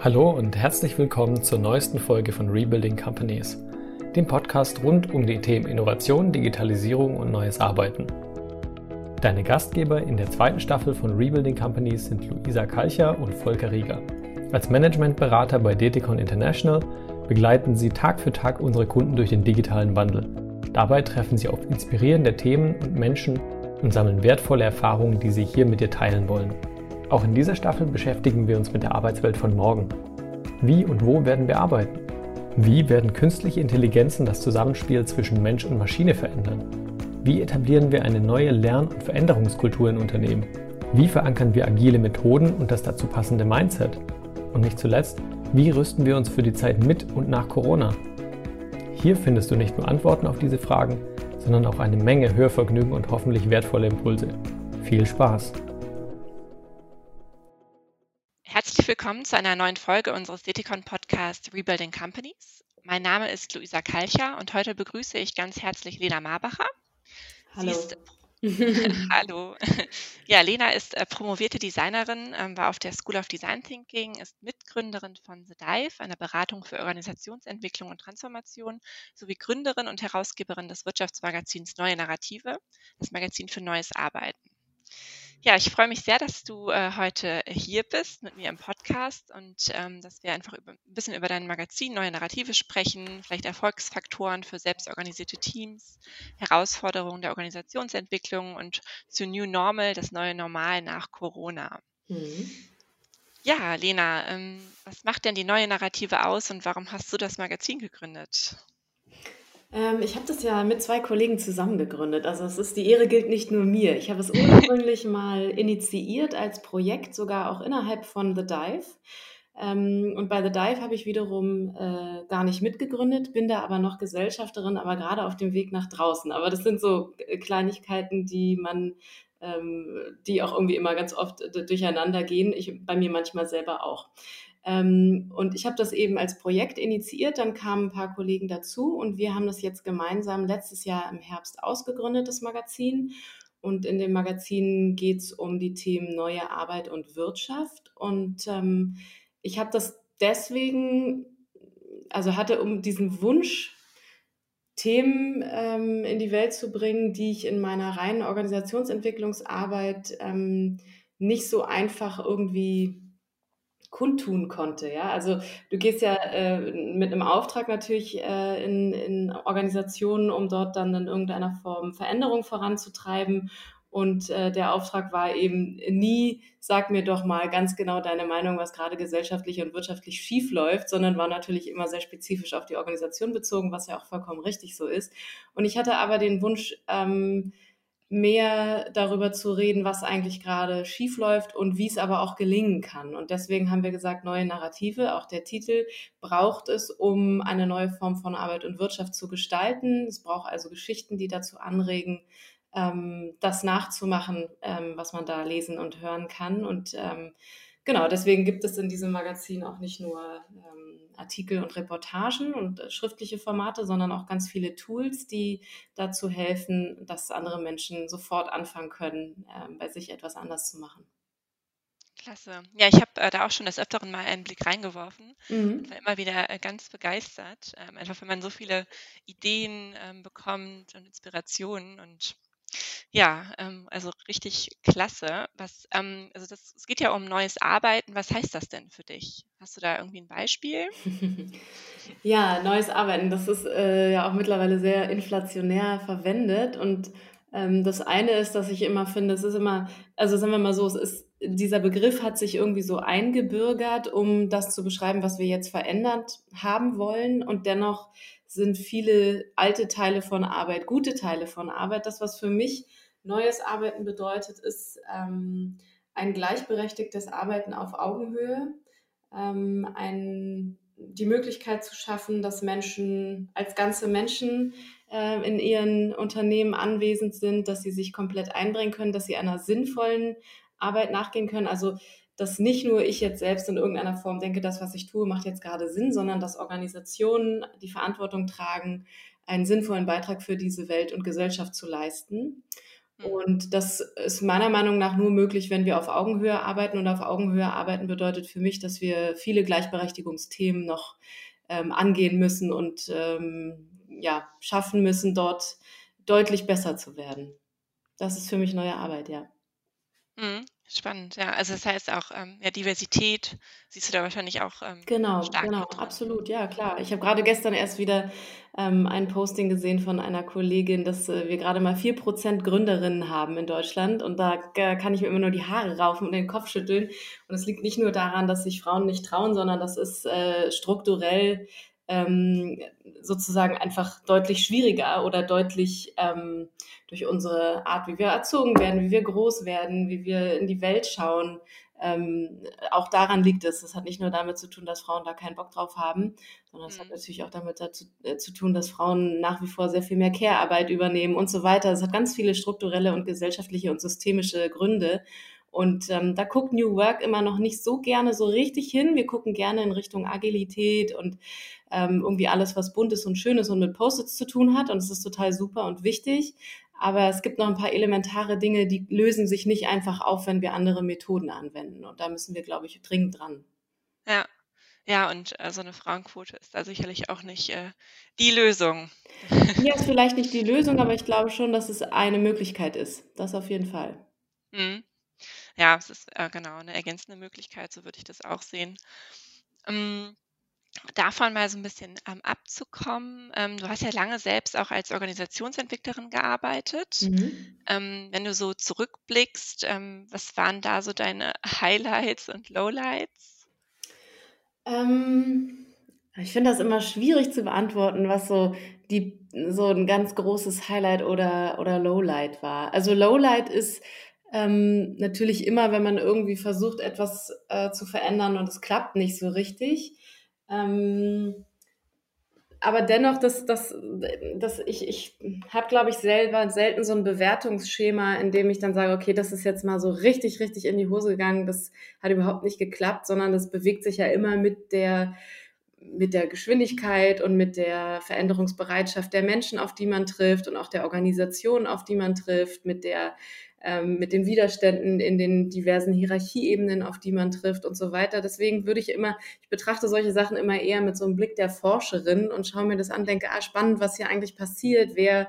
Hallo und herzlich willkommen zur neuesten Folge von Rebuilding Companies, dem Podcast rund um die Themen Innovation, Digitalisierung und neues Arbeiten. Deine Gastgeber in der zweiten Staffel von Rebuilding Companies sind Luisa Kalcher und Volker Rieger. Als Managementberater bei Deticon International begleiten sie Tag für Tag unsere Kunden durch den digitalen Wandel. Dabei treffen sie auf inspirierende Themen und Menschen und sammeln wertvolle Erfahrungen, die sie hier mit dir teilen wollen. Auch in dieser Staffel beschäftigen wir uns mit der Arbeitswelt von morgen. Wie und wo werden wir arbeiten? Wie werden künstliche Intelligenzen das Zusammenspiel zwischen Mensch und Maschine verändern? Wie etablieren wir eine neue Lern- und Veränderungskultur in Unternehmen? Wie verankern wir agile Methoden und das dazu passende Mindset? Und nicht zuletzt, wie rüsten wir uns für die Zeit mit und nach Corona? Hier findest du nicht nur Antworten auf diese Fragen, sondern auch eine Menge Hörvergnügen und hoffentlich wertvolle Impulse. Viel Spaß! Willkommen zu einer neuen Folge unseres Deticon Podcasts Rebuilding Companies. Mein Name ist Luisa Kalcher und heute begrüße ich ganz herzlich Lena Marbacher. Hallo. Hallo. Ja, Lena ist äh, promovierte Designerin, ähm, war auf der School of Design Thinking, ist Mitgründerin von The Dive, einer Beratung für Organisationsentwicklung und Transformation, sowie Gründerin und Herausgeberin des Wirtschaftsmagazins Neue Narrative, das Magazin für neues Arbeiten. Ja, ich freue mich sehr, dass du äh, heute hier bist mit mir im Podcast und ähm, dass wir einfach über, ein bisschen über dein Magazin Neue Narrative sprechen, vielleicht Erfolgsfaktoren für selbstorganisierte Teams, Herausforderungen der Organisationsentwicklung und zu New Normal, das neue Normal nach Corona. Mhm. Ja, Lena, ähm, was macht denn die neue Narrative aus und warum hast du das Magazin gegründet? Ähm, ich habe das ja mit zwei Kollegen zusammen gegründet. Also es ist, die Ehre gilt nicht nur mir. Ich habe es ursprünglich mal initiiert als Projekt, sogar auch innerhalb von The Dive. Ähm, und bei The Dive habe ich wiederum äh, gar nicht mitgegründet, bin da aber noch Gesellschafterin, aber gerade auf dem Weg nach draußen. Aber das sind so äh, Kleinigkeiten, die man, ähm, die auch irgendwie immer ganz oft äh, durcheinander gehen. Ich bei mir manchmal selber auch. Ähm, und ich habe das eben als Projekt initiiert, dann kamen ein paar Kollegen dazu und wir haben das jetzt gemeinsam letztes Jahr im Herbst ausgegründet, das Magazin. Und in dem Magazin geht es um die Themen neue Arbeit und Wirtschaft. Und ähm, ich habe das deswegen, also hatte um diesen Wunsch, Themen ähm, in die Welt zu bringen, die ich in meiner reinen Organisationsentwicklungsarbeit ähm, nicht so einfach irgendwie kundtun konnte. Ja, also du gehst ja äh, mit einem Auftrag natürlich äh, in, in Organisationen, um dort dann in irgendeiner Form Veränderung voranzutreiben. Und äh, der Auftrag war eben nie, sag mir doch mal ganz genau deine Meinung, was gerade gesellschaftlich und wirtschaftlich schief läuft, sondern war natürlich immer sehr spezifisch auf die Organisation bezogen, was ja auch vollkommen richtig so ist. Und ich hatte aber den Wunsch, ähm, mehr darüber zu reden, was eigentlich gerade schief läuft und wie es aber auch gelingen kann. Und deswegen haben wir gesagt, neue Narrative, auch der Titel, braucht es, um eine neue Form von Arbeit und Wirtschaft zu gestalten. Es braucht also Geschichten, die dazu anregen, ähm, das nachzumachen, ähm, was man da lesen und hören kann. Und ähm, genau, deswegen gibt es in diesem Magazin auch nicht nur ähm, Artikel und Reportagen und äh, schriftliche Formate, sondern auch ganz viele Tools, die dazu helfen, dass andere Menschen sofort anfangen können, äh, bei sich etwas anders zu machen. Klasse. Ja, ich habe äh, da auch schon des Öfteren mal einen Blick reingeworfen mhm. und war immer wieder äh, ganz begeistert. Ähm, einfach, wenn man so viele Ideen ähm, bekommt und Inspirationen und ja, ähm, also richtig klasse. Was, ähm, also das, es geht ja um neues Arbeiten. Was heißt das denn für dich? Hast du da irgendwie ein Beispiel? ja, neues Arbeiten, das ist äh, ja auch mittlerweile sehr inflationär verwendet. Und ähm, das eine ist, dass ich immer finde, es ist immer, also sagen wir mal so, es ist, dieser Begriff hat sich irgendwie so eingebürgert, um das zu beschreiben, was wir jetzt verändert haben wollen. Und dennoch sind viele alte Teile von Arbeit, gute Teile von Arbeit. Das, was für mich neues Arbeiten bedeutet, ist ähm, ein gleichberechtigtes Arbeiten auf Augenhöhe, ähm, ein, die Möglichkeit zu schaffen, dass Menschen als ganze Menschen äh, in ihren Unternehmen anwesend sind, dass sie sich komplett einbringen können, dass sie einer sinnvollen Arbeit nachgehen können. Also dass nicht nur ich jetzt selbst in irgendeiner Form denke, das, was ich tue, macht jetzt gerade Sinn, sondern dass Organisationen die Verantwortung tragen, einen sinnvollen Beitrag für diese Welt und Gesellschaft zu leisten. Mhm. Und das ist meiner Meinung nach nur möglich, wenn wir auf Augenhöhe arbeiten. Und auf Augenhöhe arbeiten bedeutet für mich, dass wir viele Gleichberechtigungsthemen noch ähm, angehen müssen und ähm, ja, schaffen müssen, dort deutlich besser zu werden. Das ist für mich neue Arbeit, ja. Spannend, ja. Also das heißt auch, ähm, ja, Diversität siehst du da wahrscheinlich auch ähm, Genau, stark genau, drin. absolut, ja klar. Ich habe gerade gestern erst wieder ähm, ein Posting gesehen von einer Kollegin, dass äh, wir gerade mal 4% Gründerinnen haben in Deutschland und da äh, kann ich mir immer nur die Haare raufen und den Kopf schütteln. Und es liegt nicht nur daran, dass sich Frauen nicht trauen, sondern das ist äh, strukturell ähm, sozusagen einfach deutlich schwieriger oder deutlich ähm, durch unsere Art, wie wir erzogen werden, wie wir groß werden, wie wir in die Welt schauen. Ähm, auch daran liegt es. Das hat nicht nur damit zu tun, dass Frauen da keinen Bock drauf haben, sondern es mhm. hat natürlich auch damit dazu, äh, zu tun, dass Frauen nach wie vor sehr viel mehr Care-Arbeit übernehmen und so weiter. Es hat ganz viele strukturelle und gesellschaftliche und systemische Gründe. Und ähm, da guckt New Work immer noch nicht so gerne so richtig hin. Wir gucken gerne in Richtung Agilität und ähm, irgendwie alles, was bunt ist und schön ist und mit Post-its zu tun hat. Und es ist total super und wichtig. Aber es gibt noch ein paar elementare Dinge, die lösen sich nicht einfach auf, wenn wir andere Methoden anwenden. Und da müssen wir, glaube ich, dringend dran. Ja, ja, und äh, so eine Frauenquote ist da sicherlich auch nicht äh, die Lösung. Ja, ist vielleicht nicht die Lösung, aber ich glaube schon, dass es eine Möglichkeit ist. Das auf jeden Fall. Mhm. Ja, es ist äh, genau eine ergänzende Möglichkeit, so würde ich das auch sehen. Ähm, davon mal so ein bisschen ähm, abzukommen. Ähm, du hast ja lange selbst auch als Organisationsentwicklerin gearbeitet. Mhm. Ähm, wenn du so zurückblickst, ähm, was waren da so deine Highlights und Lowlights? Ähm, ich finde das immer schwierig zu beantworten, was so die so ein ganz großes Highlight oder, oder Lowlight war. Also Lowlight ist ähm, natürlich immer, wenn man irgendwie versucht, etwas äh, zu verändern und es klappt nicht so richtig. Ähm, aber dennoch, dass, dass, dass ich, ich habe, glaube ich, selber selten so ein Bewertungsschema, in dem ich dann sage, okay, das ist jetzt mal so richtig, richtig in die Hose gegangen, das hat überhaupt nicht geklappt, sondern das bewegt sich ja immer mit der, mit der Geschwindigkeit und mit der Veränderungsbereitschaft der Menschen, auf die man trifft und auch der Organisation, auf die man trifft, mit der ähm, mit den Widerständen in den diversen Hierarchieebenen, auf die man trifft und so weiter. Deswegen würde ich immer, ich betrachte solche Sachen immer eher mit so einem Blick der Forscherin und schaue mir das an, denke, ah, spannend, was hier eigentlich passiert, wer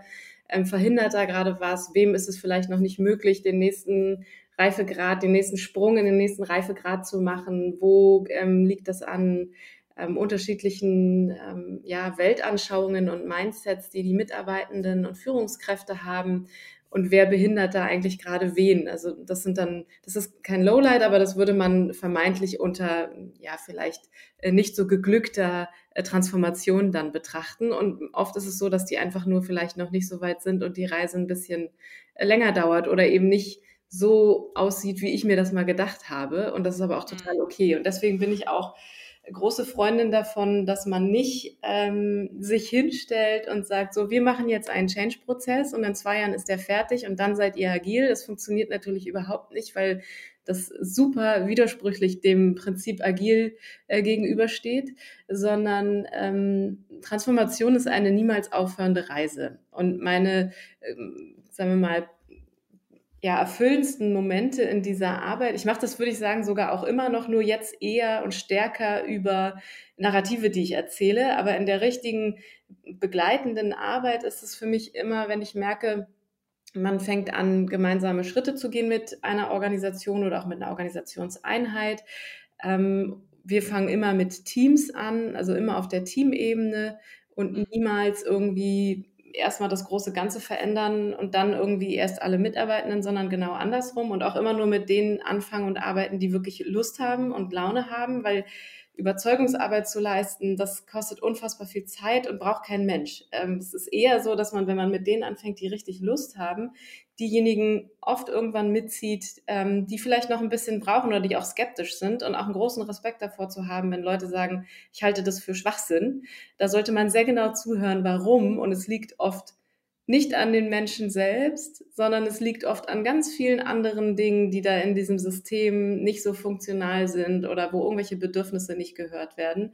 ähm, verhindert da gerade was, wem ist es vielleicht noch nicht möglich, den nächsten Reifegrad, den nächsten Sprung in den nächsten Reifegrad zu machen, wo ähm, liegt das an ähm, unterschiedlichen ähm, ja, Weltanschauungen und Mindsets, die die Mitarbeitenden und Führungskräfte haben und wer behindert da eigentlich gerade wen. Also das sind dann, das ist kein Lowlight, aber das würde man vermeintlich unter, ja, vielleicht äh, nicht so geglückter äh, Transformation dann betrachten. Und oft ist es so, dass die einfach nur vielleicht noch nicht so weit sind und die Reise ein bisschen äh, länger dauert oder eben nicht so aussieht, wie ich mir das mal gedacht habe. Und das ist aber auch total mhm. okay. Und deswegen bin ich auch große Freundin davon, dass man nicht ähm, sich hinstellt und sagt, so, wir machen jetzt einen Change-Prozess und in zwei Jahren ist der fertig und dann seid ihr agil. Das funktioniert natürlich überhaupt nicht, weil das super widersprüchlich dem Prinzip agil äh, gegenübersteht, sondern ähm, Transformation ist eine niemals aufhörende Reise. Und meine, ähm, sagen wir mal, ja, erfüllendsten Momente in dieser Arbeit. Ich mache das, würde ich sagen, sogar auch immer noch nur jetzt eher und stärker über Narrative, die ich erzähle. Aber in der richtigen begleitenden Arbeit ist es für mich immer, wenn ich merke, man fängt an, gemeinsame Schritte zu gehen mit einer Organisation oder auch mit einer Organisationseinheit. Ähm, wir fangen immer mit Teams an, also immer auf der Teamebene und niemals irgendwie erstmal das große Ganze verändern und dann irgendwie erst alle Mitarbeitenden, sondern genau andersrum und auch immer nur mit denen anfangen und arbeiten, die wirklich Lust haben und Laune haben, weil Überzeugungsarbeit zu leisten, das kostet unfassbar viel Zeit und braucht kein Mensch. Ähm, es ist eher so, dass man, wenn man mit denen anfängt, die richtig Lust haben, diejenigen oft irgendwann mitzieht, ähm, die vielleicht noch ein bisschen brauchen oder die auch skeptisch sind und auch einen großen Respekt davor zu haben, wenn Leute sagen, ich halte das für Schwachsinn. Da sollte man sehr genau zuhören, warum. Und es liegt oft nicht an den Menschen selbst, sondern es liegt oft an ganz vielen anderen Dingen, die da in diesem System nicht so funktional sind oder wo irgendwelche Bedürfnisse nicht gehört werden.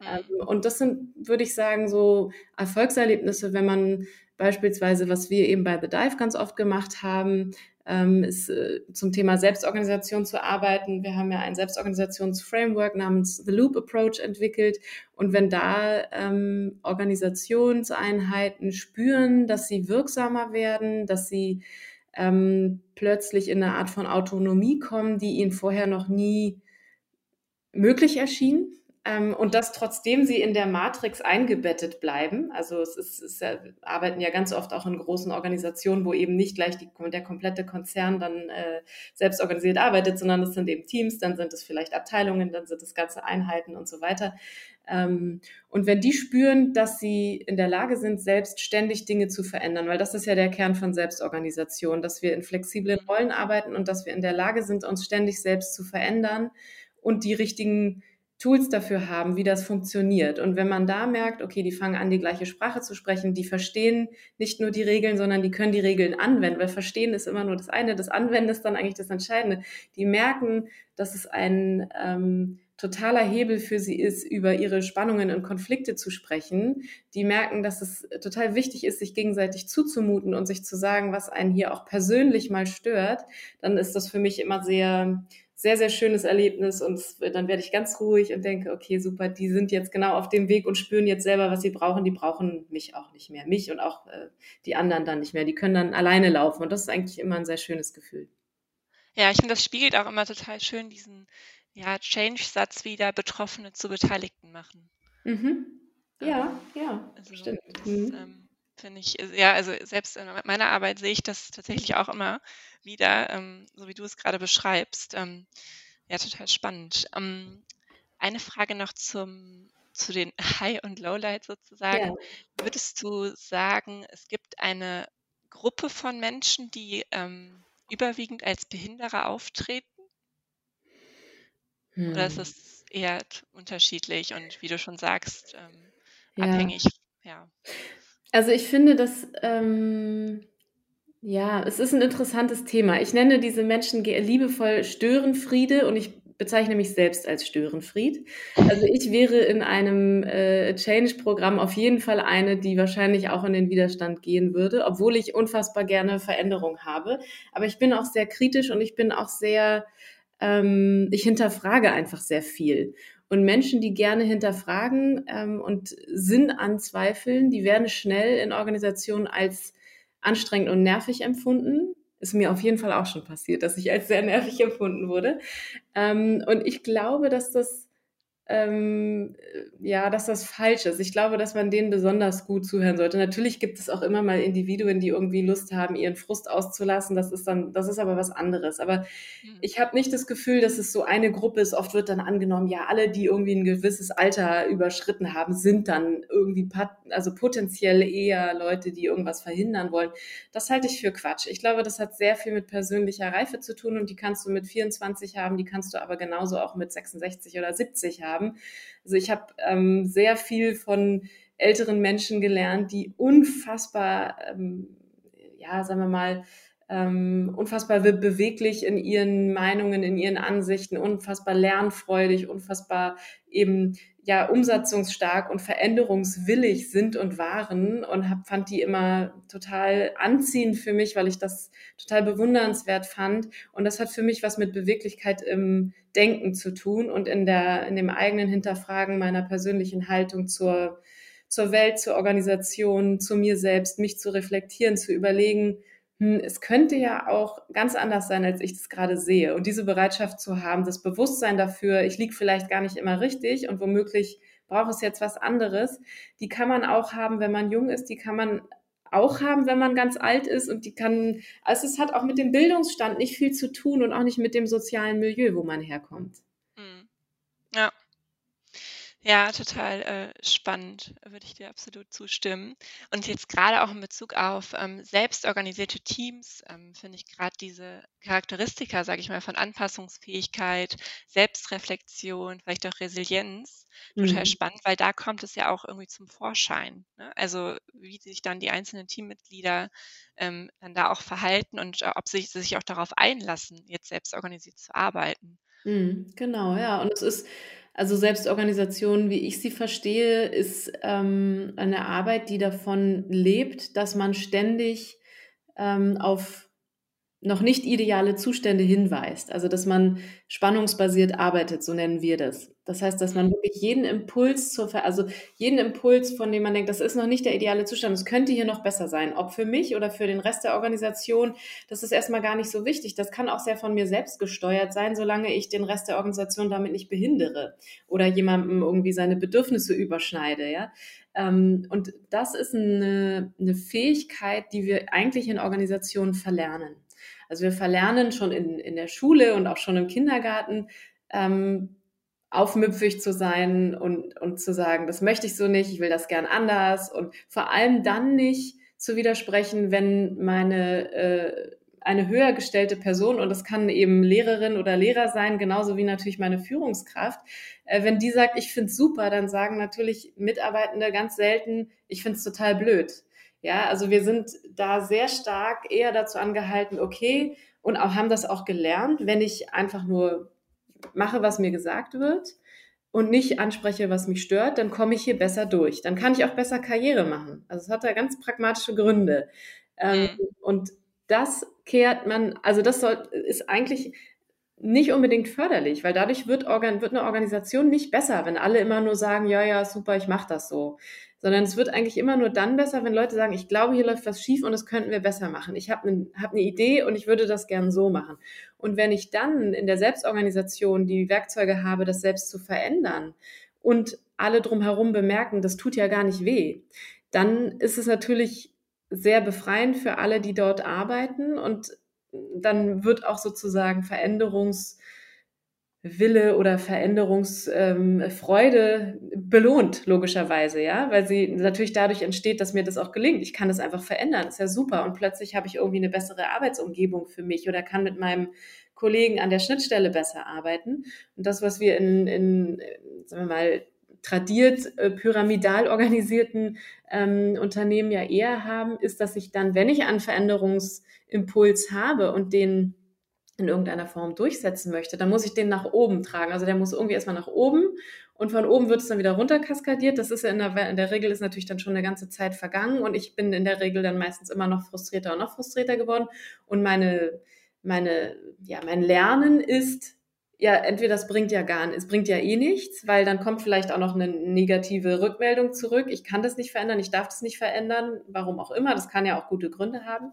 Mhm. Ähm, und das sind, würde ich sagen, so Erfolgserlebnisse, wenn man beispielsweise, was wir eben bei The Dive ganz oft gemacht haben, ähm, ist äh, zum Thema Selbstorganisation zu arbeiten. Wir haben ja ein Selbstorganisationsframework namens The Loop Approach entwickelt. Und wenn da ähm, Organisationseinheiten spüren, dass sie wirksamer werden, dass sie ähm, plötzlich in eine Art von Autonomie kommen, die ihnen vorher noch nie möglich erschien, ähm, und das trotzdem sie in der Matrix eingebettet bleiben. Also es ist, es ja, arbeiten ja ganz oft auch in großen Organisationen, wo eben nicht gleich die, der komplette Konzern dann äh, selbst organisiert arbeitet, sondern es sind eben Teams, dann sind es vielleicht Abteilungen, dann sind es ganze Einheiten und so weiter. Ähm, und wenn die spüren, dass sie in der Lage sind, selbst ständig Dinge zu verändern, weil das ist ja der Kern von Selbstorganisation, dass wir in flexiblen Rollen arbeiten und dass wir in der Lage sind, uns ständig selbst zu verändern und die richtigen Tools dafür haben, wie das funktioniert. Und wenn man da merkt, okay, die fangen an, die gleiche Sprache zu sprechen, die verstehen nicht nur die Regeln, sondern die können die Regeln anwenden, weil verstehen ist immer nur das eine, das Anwenden ist dann eigentlich das Entscheidende. Die merken, dass es ein ähm, totaler Hebel für sie ist, über ihre Spannungen und Konflikte zu sprechen. Die merken, dass es total wichtig ist, sich gegenseitig zuzumuten und sich zu sagen, was einen hier auch persönlich mal stört. Dann ist das für mich immer sehr sehr, sehr schönes Erlebnis und dann werde ich ganz ruhig und denke, okay, super, die sind jetzt genau auf dem Weg und spüren jetzt selber, was sie brauchen. Die brauchen mich auch nicht mehr, mich und auch äh, die anderen dann nicht mehr. Die können dann alleine laufen und das ist eigentlich immer ein sehr schönes Gefühl. Ja, ich finde, das spiegelt auch immer total schön diesen ja, Change-Satz wieder, Betroffene zu Beteiligten machen. Mhm. Ja, ähm, ja, also, stimmt. Das, mhm. ähm, Finde ich, äh, ja, also selbst in meiner Arbeit sehe ich das tatsächlich auch immer wieder, ähm, so wie du es gerade beschreibst. Ähm, ja, total spannend. Ähm, eine Frage noch zum, zu den High- und Lowlight sozusagen. Ja. Würdest du sagen, es gibt eine Gruppe von Menschen, die ähm, überwiegend als Behinderer auftreten? Hm. Oder ist hm. es eher unterschiedlich und wie du schon sagst, ähm, ja. abhängig? Ja. Also ich finde, dass ähm, ja, es ist ein interessantes Thema. Ich nenne diese Menschen liebevoll Störenfriede und ich bezeichne mich selbst als Störenfried. Also ich wäre in einem äh, Change-Programm auf jeden Fall eine, die wahrscheinlich auch in den Widerstand gehen würde, obwohl ich unfassbar gerne Veränderung habe. Aber ich bin auch sehr kritisch und ich bin auch sehr, ähm, ich hinterfrage einfach sehr viel. Und Menschen, die gerne hinterfragen ähm, und Sinn anzweifeln, die werden schnell in Organisationen als anstrengend und nervig empfunden. Ist mir auf jeden Fall auch schon passiert, dass ich als sehr nervig empfunden wurde. Ähm, und ich glaube, dass das ähm, ja, dass das falsch ist. Ich glaube, dass man denen besonders gut zuhören sollte. Natürlich gibt es auch immer mal Individuen, die irgendwie Lust haben, ihren Frust auszulassen. Das ist dann, das ist aber was anderes. Aber mhm. ich habe nicht das Gefühl, dass es so eine Gruppe ist. Oft wird dann angenommen, ja, alle, die irgendwie ein gewisses Alter überschritten haben, sind dann irgendwie, also potenziell eher Leute, die irgendwas verhindern wollen. Das halte ich für Quatsch. Ich glaube, das hat sehr viel mit persönlicher Reife zu tun und die kannst du mit 24 haben, die kannst du aber genauso auch mit 66 oder 70 haben haben. Also ich habe ähm, sehr viel von älteren Menschen gelernt, die unfassbar, ähm, ja, sagen wir mal, ähm, unfassbar beweglich in ihren Meinungen, in ihren Ansichten, unfassbar lernfreudig, unfassbar eben ja umsatzungsstark und veränderungswillig sind und waren und hab, fand die immer total anziehend für mich, weil ich das total bewundernswert fand. Und das hat für mich was mit Beweglichkeit im Denken zu tun und in der, in dem eigenen Hinterfragen meiner persönlichen Haltung zur, zur Welt, zur Organisation, zu mir selbst, mich zu reflektieren, zu überlegen, hm, es könnte ja auch ganz anders sein, als ich das gerade sehe. Und diese Bereitschaft zu haben, das Bewusstsein dafür, ich liege vielleicht gar nicht immer richtig und womöglich braucht es jetzt was anderes, die kann man auch haben, wenn man jung ist, die kann man auch haben, wenn man ganz alt ist und die kann, also es hat auch mit dem Bildungsstand nicht viel zu tun und auch nicht mit dem sozialen Milieu, wo man herkommt. Hm. Ja. Ja, total äh, spannend, würde ich dir absolut zustimmen. Und jetzt gerade auch in Bezug auf ähm, selbstorganisierte Teams ähm, finde ich gerade diese Charakteristika, sage ich mal, von Anpassungsfähigkeit, Selbstreflexion, vielleicht auch Resilienz total mhm. spannend, weil da kommt es ja auch irgendwie zum Vorschein. Ne? Also wie sich dann die einzelnen Teammitglieder ähm, dann da auch verhalten und äh, ob sie sich auch darauf einlassen, jetzt selbstorganisiert zu arbeiten. Mhm, genau, ja. Und es ist Also Selbstorganisation, wie ich sie verstehe, ist ähm, eine Arbeit, die davon lebt, dass man ständig ähm, auf noch nicht ideale Zustände hinweist. Also dass man spannungsbasiert arbeitet, so nennen wir das. Das heißt, dass man mhm. wirklich jeden Impuls zur, Ver also jeden Impuls, von dem man denkt, das ist noch nicht der ideale Zustand, es könnte hier noch besser sein, ob für mich oder für den Rest der Organisation, das ist erstmal gar nicht so wichtig. Das kann auch sehr von mir selbst gesteuert sein, solange ich den Rest der Organisation damit nicht behindere oder jemandem irgendwie seine Bedürfnisse überschneide, ja. Ähm, und das ist eine, eine Fähigkeit, die wir eigentlich in Organisationen verlernen. Also wir verlernen schon in, in der Schule und auch schon im Kindergarten, ähm, aufmüpfig zu sein und, und zu sagen, das möchte ich so nicht, ich will das gern anders und vor allem dann nicht zu widersprechen, wenn meine äh, eine höher gestellte Person, und das kann eben Lehrerin oder Lehrer sein, genauso wie natürlich meine Führungskraft, äh, wenn die sagt, ich finde es super, dann sagen natürlich Mitarbeitende ganz selten, ich finde es total blöd. Ja, also wir sind da sehr stark eher dazu angehalten, okay, und auch haben das auch gelernt, wenn ich einfach nur mache, was mir gesagt wird und nicht anspreche, was mich stört, dann komme ich hier besser durch. Dann kann ich auch besser Karriere machen. Also es hat da ganz pragmatische Gründe. Ähm, mhm. Und das kehrt man, also das soll, ist eigentlich nicht unbedingt förderlich, weil dadurch wird, Organ, wird eine Organisation nicht besser, wenn alle immer nur sagen, ja, ja, super, ich mache das so sondern es wird eigentlich immer nur dann besser, wenn Leute sagen, ich glaube, hier läuft was schief und das könnten wir besser machen. Ich habe eine hab ne Idee und ich würde das gern so machen. Und wenn ich dann in der Selbstorganisation die Werkzeuge habe, das selbst zu verändern und alle drumherum bemerken, das tut ja gar nicht weh, dann ist es natürlich sehr befreiend für alle, die dort arbeiten und dann wird auch sozusagen Veränderungs- Wille oder Veränderungsfreude belohnt, logischerweise, ja, weil sie natürlich dadurch entsteht, dass mir das auch gelingt. Ich kann das einfach verändern, ist ja super. Und plötzlich habe ich irgendwie eine bessere Arbeitsumgebung für mich oder kann mit meinem Kollegen an der Schnittstelle besser arbeiten. Und das, was wir in, in sagen wir mal, tradiert äh, pyramidal organisierten ähm, Unternehmen ja eher haben, ist, dass ich dann, wenn ich einen Veränderungsimpuls habe und den in irgendeiner Form durchsetzen möchte, dann muss ich den nach oben tragen. Also der muss irgendwie erstmal nach oben und von oben wird es dann wieder runter kaskadiert. Das ist ja in der, in der Regel ist natürlich dann schon eine ganze Zeit vergangen und ich bin in der Regel dann meistens immer noch frustrierter und noch frustrierter geworden. Und meine, meine, ja, mein Lernen ist, ja, entweder das bringt ja gar nichts, es bringt ja eh nichts, weil dann kommt vielleicht auch noch eine negative Rückmeldung zurück. Ich kann das nicht verändern, ich darf das nicht verändern, warum auch immer. Das kann ja auch gute Gründe haben.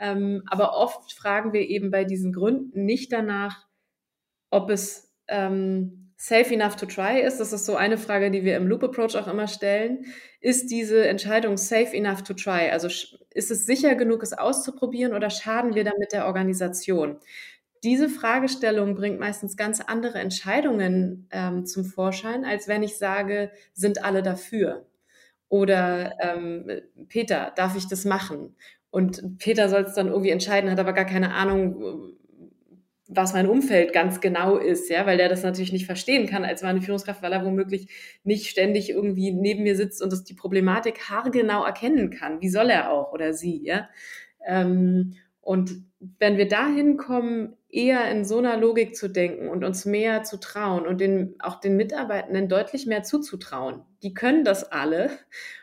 Ähm, aber oft fragen wir eben bei diesen Gründen nicht danach, ob es ähm, safe enough to try ist. Das ist so eine Frage, die wir im Loop Approach auch immer stellen. Ist diese Entscheidung safe enough to try? Also ist es sicher genug, es auszuprobieren oder schaden wir damit der Organisation? Diese Fragestellung bringt meistens ganz andere Entscheidungen ähm, zum Vorschein, als wenn ich sage, sind alle dafür? Oder ähm, Peter, darf ich das machen? Und Peter soll es dann irgendwie entscheiden, hat aber gar keine Ahnung, was mein Umfeld ganz genau ist, ja, weil der das natürlich nicht verstehen kann als meine Führungskraft, weil er womöglich nicht ständig irgendwie neben mir sitzt und das die Problematik haargenau erkennen kann. Wie soll er auch oder sie, ja? Ähm, und wenn wir dahin kommen, eher in so einer Logik zu denken und uns mehr zu trauen und den, auch den Mitarbeitenden deutlich mehr zuzutrauen, die können das alle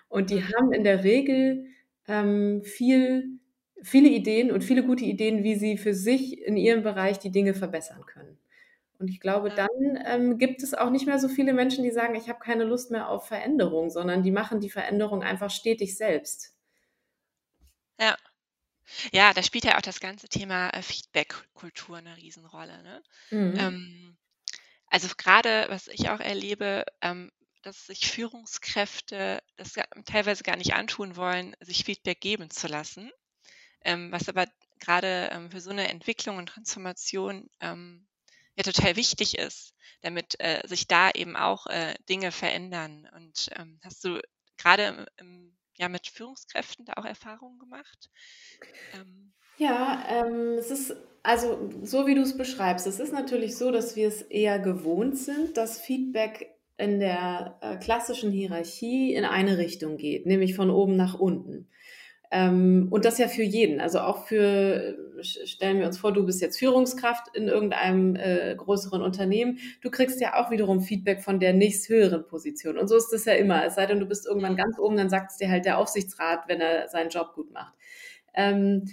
und die haben in der Regel ähm, viel, viele Ideen und viele gute Ideen, wie sie für sich in ihrem Bereich die Dinge verbessern können. Und ich glaube, dann ähm, gibt es auch nicht mehr so viele Menschen, die sagen, ich habe keine Lust mehr auf Veränderung, sondern die machen die Veränderung einfach stetig selbst. Ja. Ja, da spielt ja auch das ganze Thema äh, Feedback-Kultur eine Riesenrolle. Ne? Mhm. Ähm, also gerade, was ich auch erlebe, ähm, dass sich Führungskräfte das teilweise gar nicht antun wollen, sich Feedback geben zu lassen, ähm, was aber gerade ähm, für so eine Entwicklung und Transformation ähm, ja total wichtig ist, damit äh, sich da eben auch äh, Dinge verändern. Und ähm, hast du gerade im, ja mit Führungskräften da auch Erfahrungen gemacht? Ähm, ja, ähm, es ist also so wie du es beschreibst. Es ist natürlich so, dass wir es eher gewohnt sind, dass Feedback in der äh, klassischen Hierarchie in eine Richtung geht, nämlich von oben nach unten. Ähm, und das ja für jeden. Also auch für, stellen wir uns vor, du bist jetzt Führungskraft in irgendeinem äh, größeren Unternehmen. Du kriegst ja auch wiederum Feedback von der nächsthöheren Position. Und so ist es ja immer. Es sei denn, du bist irgendwann ganz oben, dann sagt es dir halt der Aufsichtsrat, wenn er seinen Job gut macht. Ähm,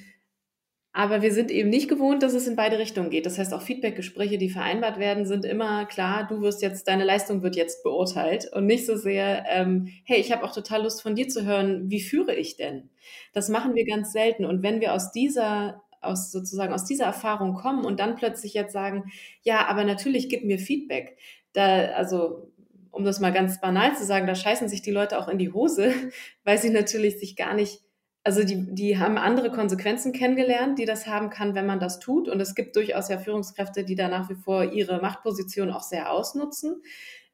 aber wir sind eben nicht gewohnt, dass es in beide Richtungen geht. Das heißt, auch Feedbackgespräche, die vereinbart werden, sind immer klar, du wirst jetzt, deine Leistung wird jetzt beurteilt und nicht so sehr, ähm, hey, ich habe auch total Lust von dir zu hören, wie führe ich denn? Das machen wir ganz selten. Und wenn wir aus dieser aus sozusagen aus dieser Erfahrung kommen und dann plötzlich jetzt sagen, ja, aber natürlich gib mir Feedback. Da, also um das mal ganz banal zu sagen, da scheißen sich die Leute auch in die Hose, weil sie natürlich sich gar nicht also die, die haben andere Konsequenzen kennengelernt, die das haben kann, wenn man das tut. Und es gibt durchaus ja Führungskräfte, die da nach wie vor ihre Machtposition auch sehr ausnutzen.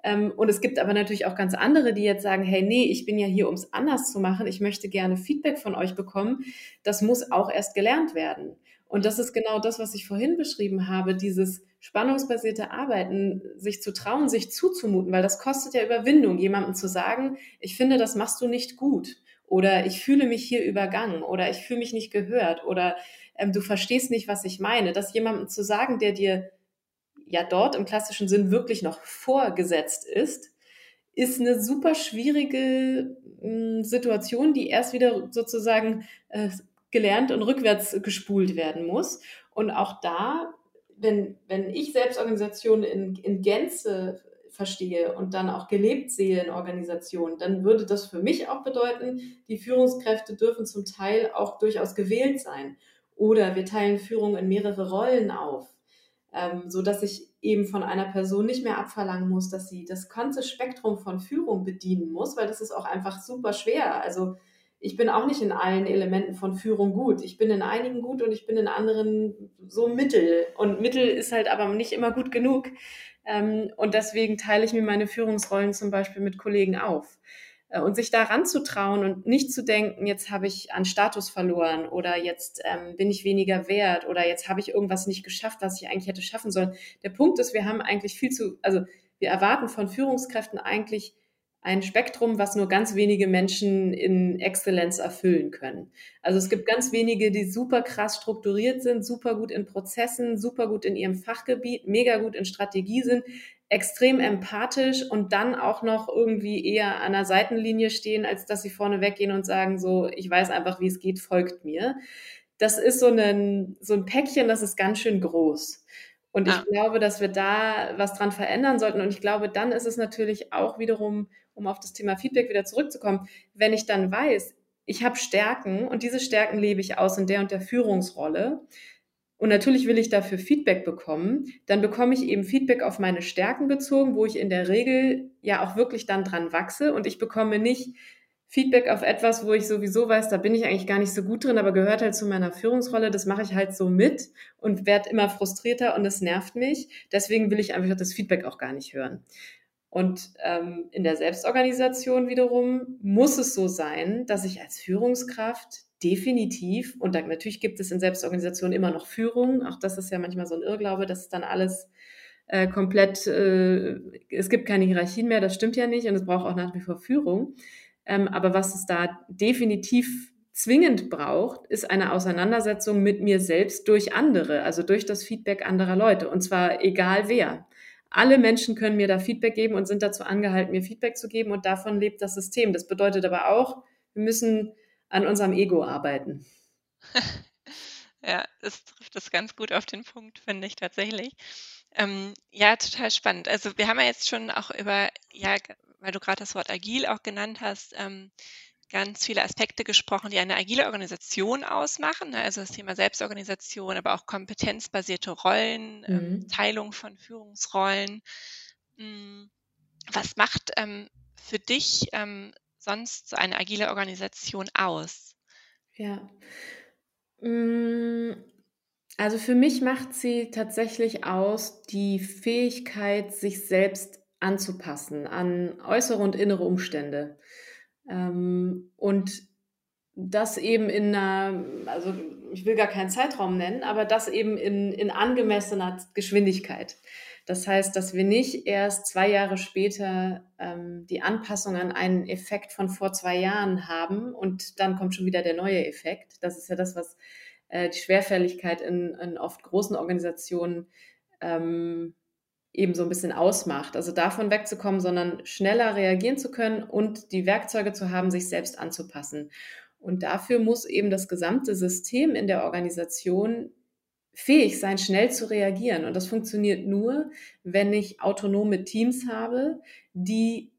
Ähm, und es gibt aber natürlich auch ganz andere, die jetzt sagen, hey, nee, ich bin ja hier, um es anders zu machen. Ich möchte gerne Feedback von euch bekommen. Das muss auch erst gelernt werden. Und das ist genau das, was ich vorhin beschrieben habe, dieses spannungsbasierte Arbeiten, sich zu trauen, sich zuzumuten, weil das kostet ja Überwindung, jemandem zu sagen, ich finde, das machst du nicht gut oder ich fühle mich hier übergangen oder ich fühle mich nicht gehört oder ähm, du verstehst nicht, was ich meine. Das jemandem zu sagen, der dir ja dort im klassischen Sinn wirklich noch vorgesetzt ist, ist eine super schwierige äh, Situation, die erst wieder sozusagen äh, gelernt und rückwärts gespult werden muss. Und auch da, wenn, wenn ich Selbstorganisation in, in Gänze verstehe und dann auch gelebt sehe in Organisationen, dann würde das für mich auch bedeuten, die Führungskräfte dürfen zum Teil auch durchaus gewählt sein. Oder wir teilen Führung in mehrere Rollen auf, ähm, so dass ich eben von einer Person nicht mehr abverlangen muss, dass sie das ganze Spektrum von Führung bedienen muss, weil das ist auch einfach super schwer. Also ich bin auch nicht in allen Elementen von Führung gut. Ich bin in einigen gut und ich bin in anderen so mittel. Und mittel ist halt aber nicht immer gut genug. Ähm, und deswegen teile ich mir meine Führungsrollen zum Beispiel mit Kollegen auf. Äh, und sich daran zu trauen und nicht zu denken, jetzt habe ich an Status verloren oder jetzt ähm, bin ich weniger wert oder jetzt habe ich irgendwas nicht geschafft, was ich eigentlich hätte schaffen sollen. Der Punkt ist, wir haben eigentlich viel zu, also wir erwarten von Führungskräften eigentlich ein Spektrum, was nur ganz wenige Menschen in Exzellenz erfüllen können. Also es gibt ganz wenige, die super krass strukturiert sind, super gut in Prozessen, super gut in ihrem Fachgebiet, mega gut in Strategie sind, extrem empathisch und dann auch noch irgendwie eher an der Seitenlinie stehen, als dass sie vorne weggehen und sagen so, ich weiß einfach, wie es geht, folgt mir. Das ist so ein, so ein Päckchen, das ist ganz schön groß. Und ich ah. glaube, dass wir da was dran verändern sollten. Und ich glaube, dann ist es natürlich auch wiederum um auf das Thema Feedback wieder zurückzukommen, wenn ich dann weiß, ich habe Stärken und diese Stärken lebe ich aus in der und der Führungsrolle. Und natürlich will ich dafür Feedback bekommen. Dann bekomme ich eben Feedback auf meine Stärken bezogen, wo ich in der Regel ja auch wirklich dann dran wachse. Und ich bekomme nicht Feedback auf etwas, wo ich sowieso weiß, da bin ich eigentlich gar nicht so gut drin, aber gehört halt zu meiner Führungsrolle. Das mache ich halt so mit und werde immer frustrierter und es nervt mich. Deswegen will ich einfach das Feedback auch gar nicht hören. Und ähm, in der Selbstorganisation wiederum muss es so sein, dass ich als Führungskraft definitiv, und dann, natürlich gibt es in Selbstorganisationen immer noch Führung, auch das ist ja manchmal so ein Irrglaube, dass dann alles äh, komplett, äh, es gibt keine Hierarchien mehr, das stimmt ja nicht und es braucht auch nach wie vor Führung. Ähm, aber was es da definitiv zwingend braucht, ist eine Auseinandersetzung mit mir selbst durch andere, also durch das Feedback anderer Leute. Und zwar egal wer alle Menschen können mir da Feedback geben und sind dazu angehalten, mir Feedback zu geben und davon lebt das System. Das bedeutet aber auch, wir müssen an unserem Ego arbeiten. ja, das trifft das ganz gut auf den Punkt, finde ich tatsächlich. Ähm, ja, total spannend. Also wir haben ja jetzt schon auch über, ja, weil du gerade das Wort agil auch genannt hast, ähm, ganz viele Aspekte gesprochen, die eine agile Organisation ausmachen, ne? also das Thema Selbstorganisation, aber auch kompetenzbasierte Rollen, ähm, mhm. Teilung von Führungsrollen. Hm, was macht ähm, für dich ähm, sonst so eine agile Organisation aus? Ja. Hm, also für mich macht sie tatsächlich aus die Fähigkeit, sich selbst anzupassen an äußere und innere Umstände. Ähm, und das eben in einer, also ich will gar keinen Zeitraum nennen, aber das eben in, in angemessener Geschwindigkeit. Das heißt, dass wir nicht erst zwei Jahre später ähm, die Anpassung an einen Effekt von vor zwei Jahren haben und dann kommt schon wieder der neue Effekt. Das ist ja das, was äh, die Schwerfälligkeit in, in, oft großen Organisationen ähm, eben so ein bisschen ausmacht. Also davon wegzukommen, sondern schneller reagieren zu können und die Werkzeuge zu haben, sich selbst anzupassen. Und dafür muss eben das gesamte System in der Organisation fähig sein, schnell zu reagieren. Und das funktioniert nur, wenn ich autonome Teams habe, die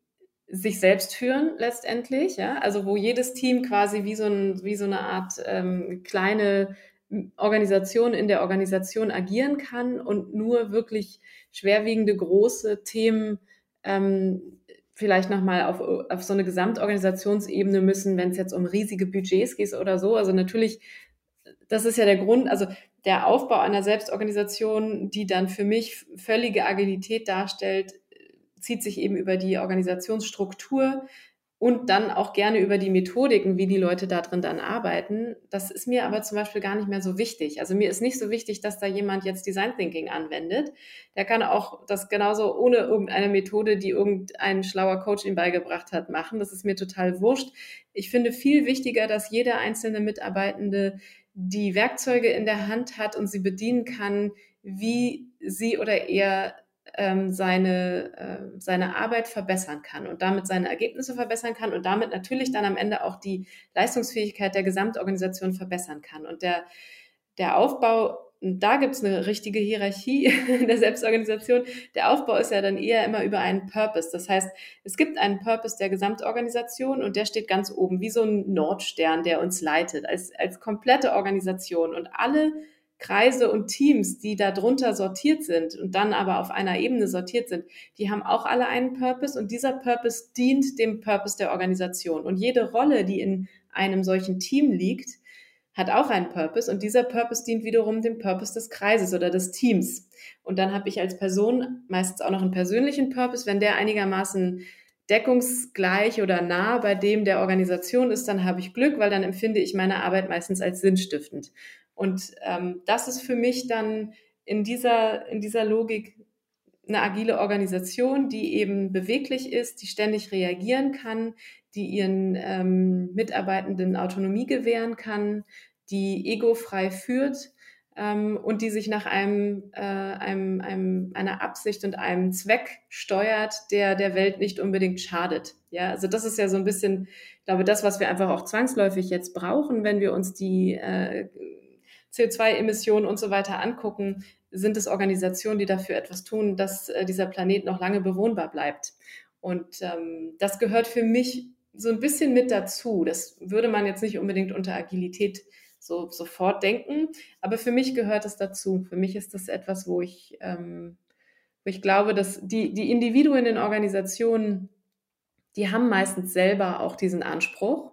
sich selbst führen letztendlich, ja, also wo jedes Team quasi wie so, ein, wie so eine Art ähm, kleine Organisation in der Organisation agieren kann und nur wirklich schwerwiegende große Themen ähm, vielleicht nochmal auf, auf so eine Gesamtorganisationsebene müssen, wenn es jetzt um riesige Budgets geht oder so. Also natürlich, das ist ja der Grund, also der Aufbau einer Selbstorganisation, die dann für mich völlige Agilität darstellt, zieht sich eben über die Organisationsstruktur und dann auch gerne über die Methodiken, wie die Leute da drin dann arbeiten. Das ist mir aber zum Beispiel gar nicht mehr so wichtig. Also mir ist nicht so wichtig, dass da jemand jetzt Design Thinking anwendet. Der kann auch das genauso ohne irgendeine Methode, die irgendein schlauer Coach ihm beigebracht hat, machen. Das ist mir total wurscht. Ich finde viel wichtiger, dass jeder einzelne Mitarbeitende die Werkzeuge in der Hand hat und sie bedienen kann, wie sie oder er ähm, seine, äh, seine Arbeit verbessern kann und damit seine Ergebnisse verbessern kann und damit natürlich dann am Ende auch die Leistungsfähigkeit der Gesamtorganisation verbessern kann. Und der, der Aufbau, da gibt es eine richtige Hierarchie in der Selbstorganisation. Der Aufbau ist ja dann eher immer über einen Purpose. Das heißt, es gibt einen Purpose der Gesamtorganisation und der steht ganz oben, wie so ein Nordstern, der uns leitet, als, als komplette Organisation. Und alle Kreise und Teams, die darunter sortiert sind und dann aber auf einer Ebene sortiert sind, die haben auch alle einen Purpose und dieser Purpose dient dem Purpose der Organisation. Und jede Rolle, die in einem solchen Team liegt, hat auch einen Purpose und dieser Purpose dient wiederum dem Purpose des Kreises oder des Teams. Und dann habe ich als Person meistens auch noch einen persönlichen Purpose, wenn der einigermaßen deckungsgleich oder nah bei dem der Organisation ist, dann habe ich Glück, weil dann empfinde ich meine Arbeit meistens als sinnstiftend. Und ähm, das ist für mich dann in dieser, in dieser Logik eine agile Organisation, die eben beweglich ist, die ständig reagieren kann, die ihren ähm, Mitarbeitenden Autonomie gewähren kann, die egofrei führt ähm, und die sich nach einem, äh, einem, einem, einer Absicht und einem Zweck steuert, der der Welt nicht unbedingt schadet. Ja, also das ist ja so ein bisschen, ich glaube, das, was wir einfach auch zwangsläufig jetzt brauchen, wenn wir uns die äh, CO2-Emissionen und so weiter angucken, sind es Organisationen, die dafür etwas tun, dass äh, dieser Planet noch lange bewohnbar bleibt. Und ähm, das gehört für mich so ein bisschen mit dazu. Das würde man jetzt nicht unbedingt unter Agilität so sofort denken, aber für mich gehört es dazu. Für mich ist das etwas, wo ich, ähm, wo ich glaube, dass die, die Individuen in Organisationen, die haben meistens selber auch diesen Anspruch.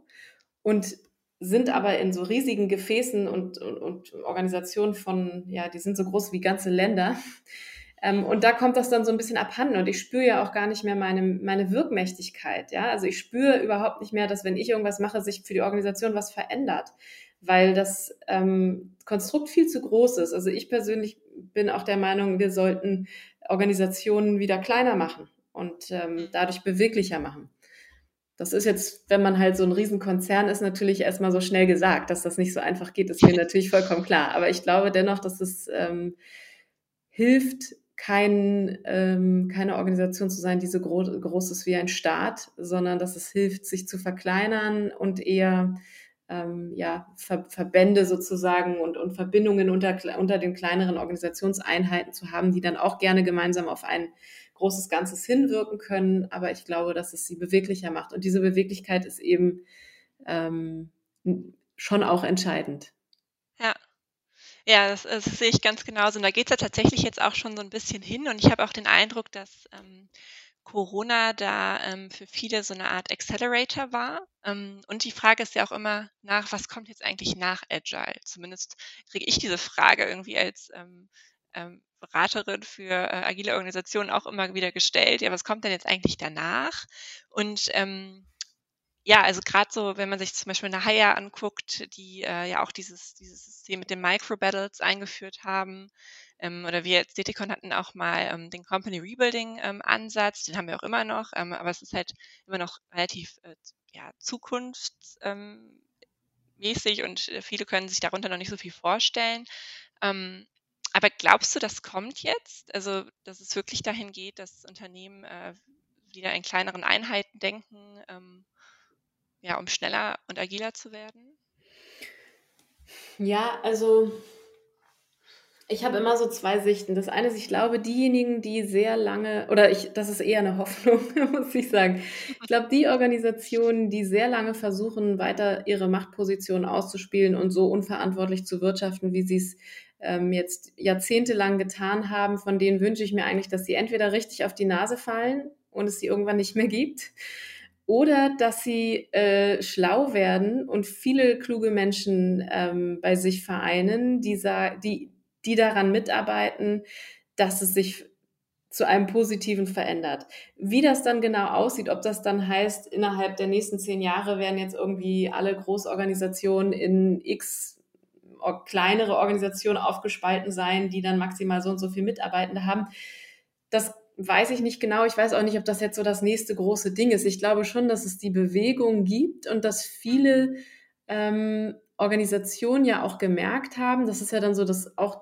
Und sind aber in so riesigen Gefäßen und, und, und Organisationen von, ja, die sind so groß wie ganze Länder. Ähm, und da kommt das dann so ein bisschen abhanden und ich spüre ja auch gar nicht mehr meine, meine Wirkmächtigkeit. Ja, also ich spüre überhaupt nicht mehr, dass wenn ich irgendwas mache, sich für die Organisation was verändert, weil das ähm, Konstrukt viel zu groß ist. Also ich persönlich bin auch der Meinung, wir sollten Organisationen wieder kleiner machen und ähm, dadurch beweglicher machen. Das ist jetzt, wenn man halt so ein Riesenkonzern ist, natürlich erstmal so schnell gesagt, dass das nicht so einfach geht. Ist mir natürlich vollkommen klar. Aber ich glaube dennoch, dass es ähm, hilft, kein, ähm, keine Organisation zu sein, die so gro groß ist wie ein Staat, sondern dass es hilft, sich zu verkleinern und eher ähm, ja, Ver Verbände sozusagen und, und Verbindungen unter, unter den kleineren Organisationseinheiten zu haben, die dann auch gerne gemeinsam auf ein großes Ganzes hinwirken können. Aber ich glaube, dass es sie beweglicher macht. Und diese Beweglichkeit ist eben ähm, schon auch entscheidend. Ja. Ja, das, das, sehe ich ganz genauso. Und da geht es ja tatsächlich jetzt auch schon so ein bisschen hin. Und ich habe auch den Eindruck, dass ähm, Corona da ähm, für viele so eine Art Accelerator war. Ähm, und die Frage ist ja auch immer nach, was kommt jetzt eigentlich nach Agile? Zumindest kriege ich diese Frage irgendwie als ähm, ähm, Beraterin für äh, agile Organisationen auch immer wieder gestellt. Ja, was kommt denn jetzt eigentlich danach? Und ähm, ja, also gerade so, wenn man sich zum Beispiel eine Hire anguckt, die äh, ja auch dieses, dieses System mit den Micro-Battles eingeführt haben, Ähm, oder wir als DTCon hatten auch mal ähm, den Company Rebuilding ähm, den haben wir auch immer noch, ähm, aber es ist halt immer noch relativ äh, ja, zukunftsmäßig ähm, und äh, viele können sich darunter noch nicht so viel vorstellen. Ähm, aber glaubst du, das kommt jetzt? Also, dass es wirklich dahin geht, dass Unternehmen äh, wieder in kleineren Einheiten denken, ähm, ja, um schneller und agiler zu werden? Ja, also ich habe immer so zwei Sichten. Das eine ist, ich glaube, diejenigen, die sehr lange, oder ich, das ist eher eine Hoffnung, muss ich sagen. Ich glaube, die Organisationen, die sehr lange versuchen, weiter ihre Machtposition auszuspielen und so unverantwortlich zu wirtschaften, wie sie es ähm, jetzt jahrzehntelang getan haben, von denen wünsche ich mir eigentlich, dass sie entweder richtig auf die Nase fallen und es sie irgendwann nicht mehr gibt, oder dass sie äh, schlau werden und viele kluge Menschen ähm, bei sich vereinen, die, die, die daran mitarbeiten, dass es sich zu einem Positiven verändert. Wie das dann genau aussieht, ob das dann heißt, innerhalb der nächsten zehn Jahre werden jetzt irgendwie alle Großorganisationen in x kleinere Organisationen aufgespalten sein, die dann maximal so und so viel Mitarbeitende haben. Das weiß ich nicht genau. Ich weiß auch nicht, ob das jetzt so das nächste große Ding ist. Ich glaube schon, dass es die Bewegung gibt und dass viele ähm, Organisationen ja auch gemerkt haben, das ist ja dann so, dass auch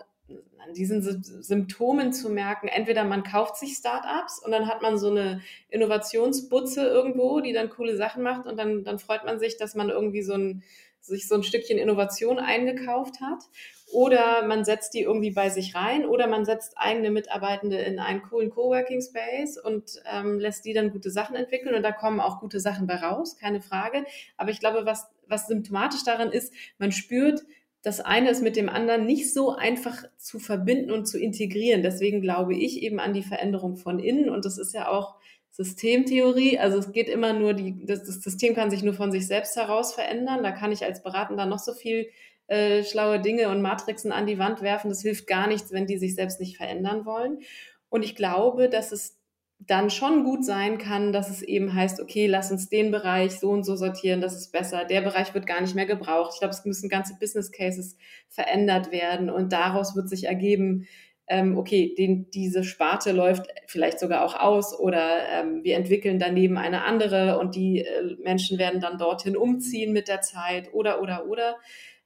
an diesen Symptomen zu merken, entweder man kauft sich Startups und dann hat man so eine Innovationsbutze irgendwo, die dann coole Sachen macht und dann, dann freut man sich, dass man irgendwie so ein, sich so ein Stückchen Innovation eingekauft hat. Oder man setzt die irgendwie bei sich rein oder man setzt eigene Mitarbeitende in einen coolen Coworking Space und ähm, lässt die dann gute Sachen entwickeln und da kommen auch gute Sachen bei raus, keine Frage. Aber ich glaube, was, was symptomatisch daran ist, man spürt, das eine ist mit dem anderen nicht so einfach zu verbinden und zu integrieren. Deswegen glaube ich eben an die Veränderung von innen und das ist ja auch Systemtheorie. Also es geht immer nur, die, das, das System kann sich nur von sich selbst heraus verändern. Da kann ich als Beratender noch so viel äh, schlaue Dinge und Matrixen an die Wand werfen. Das hilft gar nichts, wenn die sich selbst nicht verändern wollen. Und ich glaube, dass es dann schon gut sein kann, dass es eben heißt, okay, lass uns den Bereich so und so sortieren, das ist besser. Der Bereich wird gar nicht mehr gebraucht. Ich glaube, es müssen ganze Business Cases verändert werden und daraus wird sich ergeben, ähm, okay, den, diese Sparte läuft vielleicht sogar auch aus oder ähm, wir entwickeln daneben eine andere und die äh, Menschen werden dann dorthin umziehen mit der Zeit oder, oder, oder.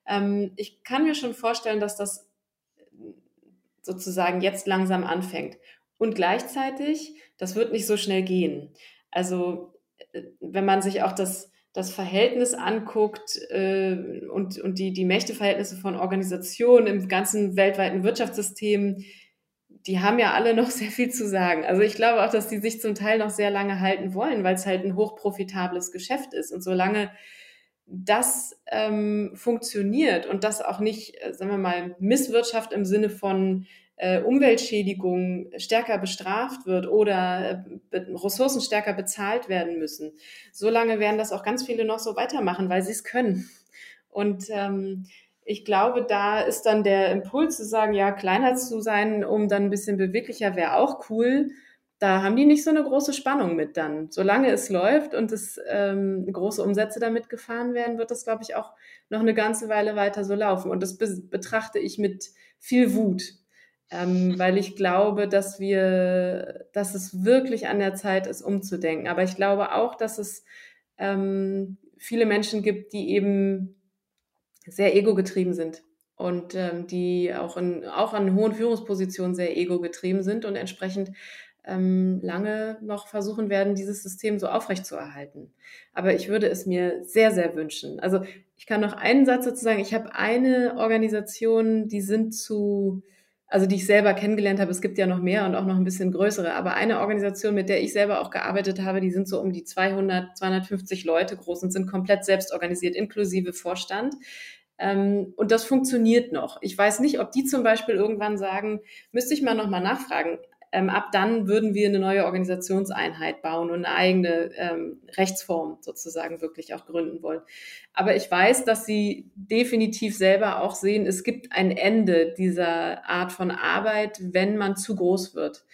Ähm, ich kann mir schon vorstellen, dass das sozusagen jetzt langsam anfängt. Und gleichzeitig, das wird nicht so schnell gehen. Also äh, wenn man sich auch das, das Verhältnis anguckt äh, und, und die, die Mächteverhältnisse von Organisationen im ganzen weltweiten Wirtschaftssystem, die haben ja alle noch sehr viel zu sagen. Also ich glaube auch, dass die sich zum Teil noch sehr lange halten wollen, weil es halt ein hochprofitables Geschäft ist. Und solange das ähm, funktioniert und das auch nicht, äh, sagen wir mal, Misswirtschaft im Sinne von Umweltschädigung stärker bestraft wird oder äh, Ressourcen stärker bezahlt werden müssen, solange werden das auch ganz viele noch so weitermachen, weil sie es können. Und ähm, ich glaube, da ist dann der Impuls zu sagen, ja, kleiner zu sein, um dann ein bisschen beweglicher, wäre auch cool. Da haben die nicht so eine große Spannung mit dann. Solange es läuft und es ähm, große Umsätze damit gefahren werden, wird das, glaube ich, auch noch eine ganze Weile weiter so laufen. Und das be betrachte ich mit viel Wut, ähm, weil ich glaube, dass wir, dass es wirklich an der Zeit ist, umzudenken. Aber ich glaube auch, dass es ähm, viele Menschen gibt, die eben sehr ego-getrieben sind und ähm, die auch, in, auch an hohen Führungspositionen sehr ego-getrieben sind und entsprechend ähm, lange noch versuchen werden, dieses System so aufrechtzuerhalten. Aber ich würde es mir sehr, sehr wünschen. Also ich kann noch einen Satz dazu sagen. Ich habe eine Organisation, die sind zu also die ich selber kennengelernt habe, es gibt ja noch mehr und auch noch ein bisschen größere, aber eine Organisation, mit der ich selber auch gearbeitet habe, die sind so um die 200, 250 Leute groß und sind komplett selbst organisiert, inklusive Vorstand. Ähm, und das funktioniert noch. Ich weiß nicht, ob die zum Beispiel irgendwann sagen, müsste ich mal nochmal nachfragen, ähm, ab dann würden wir eine neue Organisationseinheit bauen und eine eigene ähm, Rechtsform sozusagen wirklich auch gründen wollen. Aber ich weiß, dass sie definitiv selber auch sehen, es gibt ein Ende dieser Art von Arbeit, wenn man zu groß wird.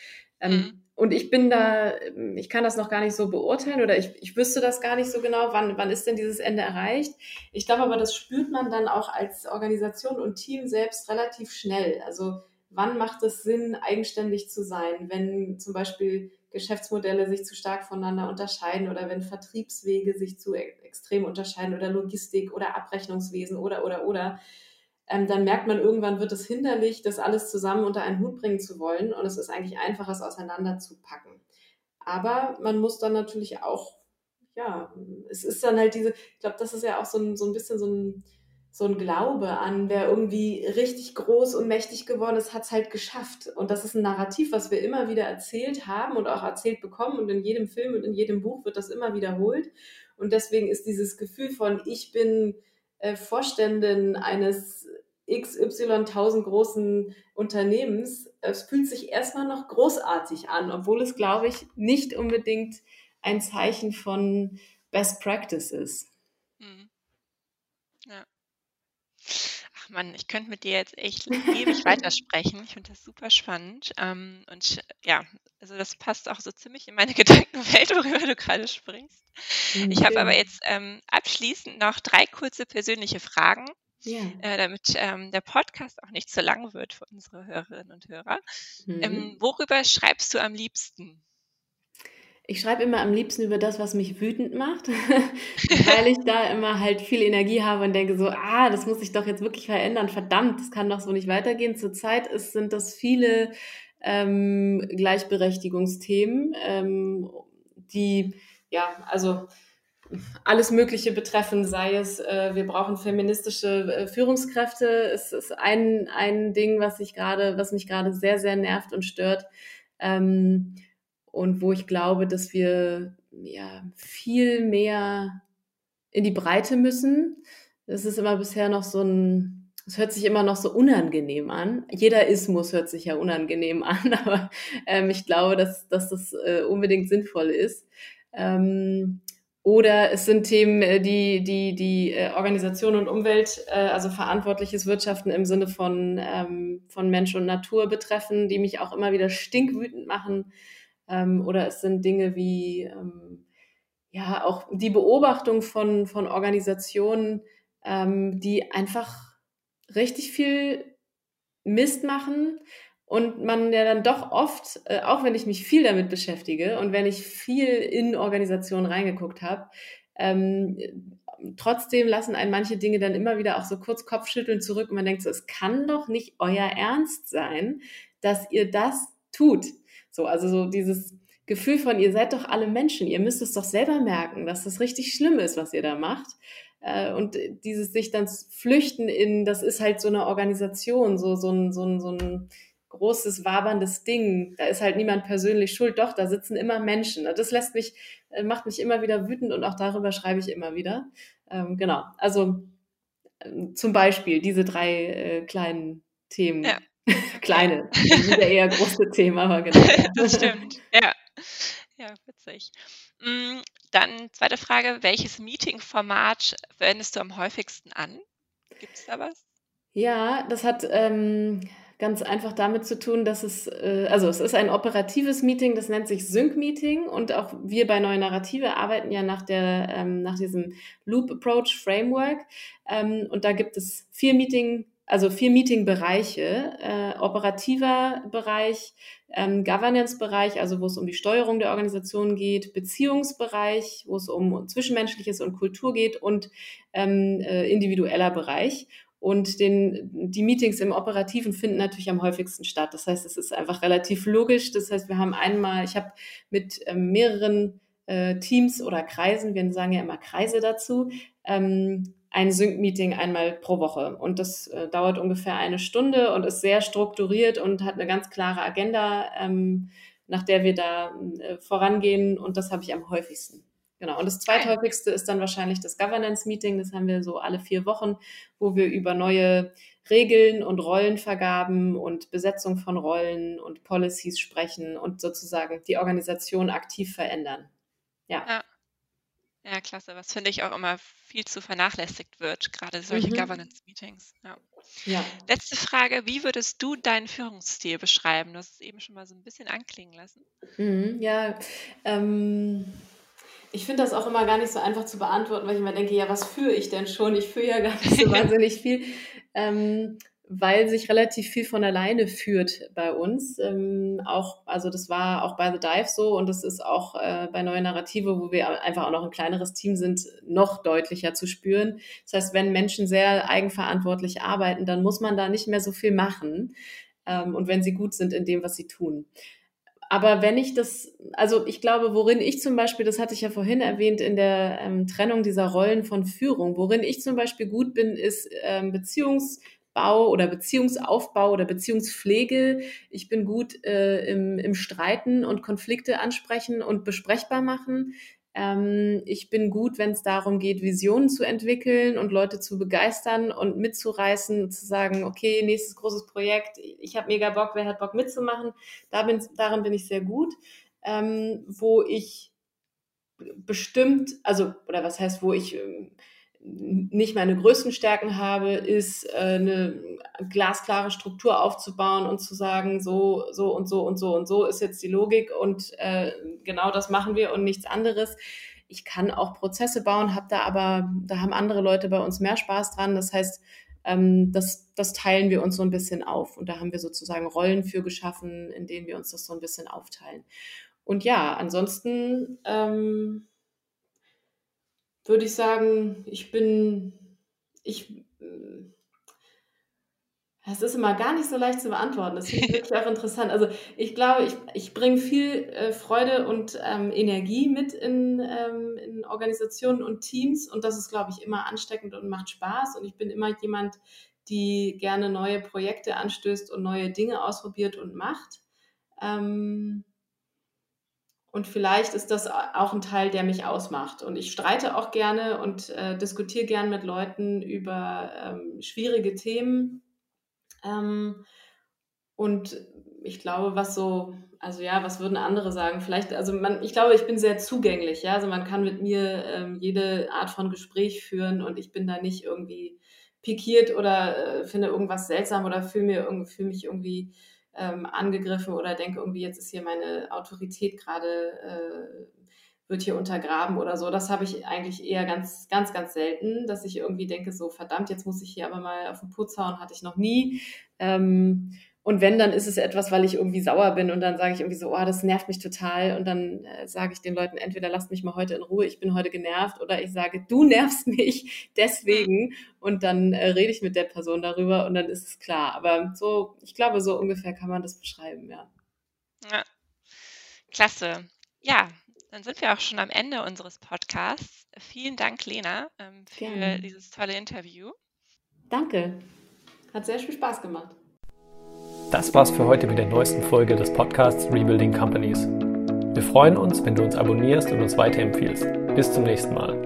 Ähm, mhm. Und ich bin da, ich kann das noch gar nicht so beurteilen oder ich, ich wüsste das gar nicht so genau, wann, wann ist denn dieses Ende erreicht. Ich glaube aber, das spürt man dann auch als Organisation und Team selbst relativ schnell. Also wann macht es Sinn, eigenständig zu sein, wenn zum Beispiel Geschäftsmodelle sich zu stark voneinander unterscheiden oder wenn Vertriebswege sich zu e-, extrem unterscheiden oder Logistik oder Abrechnungswesen oder, oder, oder, ähm, dann merkt man irgendwann wird es hinderlich, das alles zusammen unter einen Hut bringen zu wollen und es ist eigentlich einfach, es auseinanderzupacken. Aber man muss dann natürlich auch, ja, es ist dann halt diese, ich glaube, das ist ja auch so ein, so ein bisschen so ein, so ein Glaube an, wer irgendwie richtig groß und mächtig geworden ist, hat es halt geschafft. Und das ist ein Narrativ, was wir immer wieder erzählt haben und auch erzählt bekommen. Und in jedem Film und in jedem Buch wird das immer wiederholt. Und deswegen ist dieses Gefühl von, ich bin äh, Vorständin eines XY tausend großen Unternehmens, es fühlt sich erstmal noch großartig an, obwohl es, glaube ich, nicht unbedingt ein Zeichen von Best Practice ist. Mhm. Ach Mann, ich könnte mit dir jetzt echt ewig weitersprechen. Ich finde das super spannend. Ähm, und ja, also das passt auch so ziemlich in meine Gedankenwelt, worüber du gerade sprichst. Mhm. Ich habe aber jetzt ähm, abschließend noch drei kurze persönliche Fragen ja. äh, damit ähm, der Podcast auch nicht zu lang wird für unsere Hörerinnen und Hörer. Mhm. Ähm, worüber schreibst du am liebsten? Ich schreibe immer am liebsten über das, was mich wütend macht, weil ich da immer halt viel Energie habe und denke so, ah, das muss sich doch jetzt wirklich verändern. Verdammt, das kann doch so nicht weitergehen. Zurzeit ist, sind das viele ähm, Gleichberechtigungsthemen, ähm, die, ja, also alles Mögliche betreffen, sei es, äh, wir brauchen feministische äh, Führungskräfte. Es ist ein, ein Ding, was ich gerade, was mich gerade sehr, sehr nervt und stört. Ähm, und wo ich glaube, dass wir ja viel mehr in die Breite müssen. Es ist immer bisher noch so ein, es hört sich immer noch so unangenehm an. Jeder Ismus hört sich ja unangenehm an, aber ähm, ich glaube, dass, dass das äh, unbedingt sinnvoll ist. Ähm, oder es sind Themen, äh, die die, die äh, Organisation und Umwelt, äh, also verantwortliches Wirtschaften im Sinne von, ähm, von Mensch und Natur betreffen, die mich auch immer wieder stinkwütend machen. Ähm, oder es sind Dinge wie ähm, ja auch die Beobachtung von, von Organisationen, ähm, die einfach richtig viel Mist machen und man ja dann doch oft, äh, auch wenn ich mich viel damit beschäftige und wenn ich viel in Organisationen reingeguckt habe, ähm, trotzdem lassen einen manche Dinge dann immer wieder auch so kurz Kopfschütteln zurück und man denkt so, es kann doch nicht euer Ernst sein, dass ihr das tut. So, also so dieses Gefühl von, ihr seid doch alle Menschen, ihr müsst es doch selber merken, dass das richtig schlimm ist, was ihr da macht. Äh, und dieses sich dann flüchten in, das ist halt so eine Organisation, so, so ein, so ein, so ein großes, waberndes Ding. Da ist halt niemand persönlich schuld. Doch, da sitzen immer Menschen. Das lässt mich, äh, macht mich immer wieder wütend und auch darüber schreibe ich immer wieder. Ähm, genau. Also ähm, zum Beispiel diese drei äh, kleinen Themen. Ja. Kleine, wieder eher große Themen, aber genau. das stimmt, ja. Ja, witzig. Mm, dann zweite Frage, welches Meeting-Format verwendest du am häufigsten an? Gibt es da was? Ja, das hat ähm, ganz einfach damit zu tun, dass es, äh, also es ist ein operatives Meeting, das nennt sich Sync-Meeting und auch wir bei Neue Narrative arbeiten ja nach, der, ähm, nach diesem Loop Approach Framework ähm, und da gibt es vier Meeting, also vier Meeting-Bereiche, äh, operativer Bereich, ähm, Governance-Bereich, also wo es um die Steuerung der Organisation geht, Beziehungsbereich, wo es um Zwischenmenschliches und Kultur geht und ähm, äh, individueller Bereich. Und den, die Meetings im Operativen finden natürlich am häufigsten statt. Das heißt, es ist einfach relativ logisch. Das heißt, wir haben einmal, ich habe mit ähm, mehreren äh, Teams oder Kreisen, wir sagen ja immer Kreise dazu, ähm, ein Sync-Meeting einmal pro Woche. Und das äh, dauert ungefähr eine Stunde und ist sehr strukturiert und hat eine ganz klare Agenda, ähm, nach der wir da äh, vorangehen. Und das habe ich am häufigsten. Genau. Und das zweithäufigste ist dann wahrscheinlich das Governance-Meeting. Das haben wir so alle vier Wochen, wo wir über neue Regeln und Rollenvergaben und Besetzung von Rollen und Policies sprechen und sozusagen die Organisation aktiv verändern. Ja. Ja, ja klasse. Was finde ich auch immer viel zu vernachlässigt wird, gerade solche mhm. Governance-Meetings. Ja. ja. Letzte Frage: Wie würdest du deinen Führungsstil beschreiben? Du hast es eben schon mal so ein bisschen anklingen lassen. Mhm, ja, ähm ich finde das auch immer gar nicht so einfach zu beantworten, weil ich immer denke, ja, was führe ich denn schon? Ich führe ja gar nicht so wahnsinnig viel. Ähm, weil sich relativ viel von alleine führt bei uns. Ähm, auch, also das war auch bei The Dive so und das ist auch äh, bei Neue Narrative, wo wir einfach auch noch ein kleineres Team sind, noch deutlicher zu spüren. Das heißt, wenn Menschen sehr eigenverantwortlich arbeiten, dann muss man da nicht mehr so viel machen. Ähm, und wenn sie gut sind in dem, was sie tun. Aber wenn ich das, also ich glaube, worin ich zum Beispiel, das hatte ich ja vorhin erwähnt, in der ähm, Trennung dieser Rollen von Führung, worin ich zum Beispiel gut bin, ist ähm, Beziehungs- Beziehungsbau oder Beziehungsaufbau oder Beziehungspflege. Ich bin gut äh, im, im Streiten und Konflikte ansprechen und besprechbar machen. Ähm, ich bin gut, wenn es darum geht, Visionen zu entwickeln und Leute zu begeistern und mitzureißen, zu sagen, okay, nächstes großes Projekt, ich habe mega Bock, wer hat Bock mitzumachen? Da bin, darin bin ich sehr gut. Ähm, wo ich bestimmt, also, oder was heißt, wo ich ähm, nicht meine größten Stärken habe, ist äh, eine glasklare Struktur aufzubauen und zu sagen, so, so und so und so und so ist jetzt die Logik und äh, genau das machen wir und nichts anderes. Ich kann auch Prozesse bauen, habe da aber, da haben andere Leute bei uns mehr Spaß dran. Das heißt, ähm, das, das teilen wir uns so ein bisschen auf und da haben wir sozusagen Rollen für geschaffen, in denen wir uns das so ein bisschen aufteilen. Und ja, ansonsten ähm, würde ich sagen, ich bin, ich, es ist immer gar nicht so leicht zu beantworten. Das finde ich wirklich auch interessant. Also ich glaube, ich, ich bringe viel äh, Freude und ähm, Energie mit in, ähm, in Organisationen und Teams und das ist, glaube ich, immer ansteckend und macht Spaß. Und ich bin immer jemand, die gerne neue Projekte anstößt und neue Dinge ausprobiert und macht. Ähm, und vielleicht ist das auch ein Teil, der mich ausmacht. Und ich streite auch gerne und äh, diskutiere gerne mit Leuten über ähm, schwierige Themen. Ähm, und ich glaube, was so, also ja, was würden andere sagen? Vielleicht, also man, ich glaube, ich bin sehr zugänglich, ja. Also man kann mit mir ähm, jede Art von Gespräch führen und ich bin da nicht irgendwie pikiert oder äh, finde irgendwas seltsam oder fühle fühl mich irgendwie ähm, angegriffen oder denke irgendwie, jetzt ist hier meine Autorität gerade, äh, wird hier untergraben oder so. Das habe ich eigentlich eher ganz, ganz, ganz selten, dass ich irgendwie denke, so verdammt, jetzt muss ich hier aber mal auf den Putz hauen, hatte ich noch nie. Ähm, und wenn, dann ist es etwas, weil ich irgendwie sauer bin und dann sage ich irgendwie so, oh, das nervt mich total. Und dann äh, sage ich den Leuten, entweder lasst mich mal heute in Ruhe, ich bin heute genervt, oder ich sage, du nervst mich deswegen. Und dann äh, rede ich mit der Person darüber und dann ist es klar. Aber so, ich glaube, so ungefähr kann man das beschreiben, ja. Ja, klasse. Ja, dann sind wir auch schon am Ende unseres Podcasts. Vielen Dank, Lena, ähm, für Gerne. dieses tolle Interview. Danke. Hat sehr viel Spaß gemacht. Das war's für heute mit der neuesten Folge des Podcasts Rebuilding Companies. Wir freuen uns, wenn du uns abonnierst und uns weiterempfiehlst. Bis zum nächsten Mal.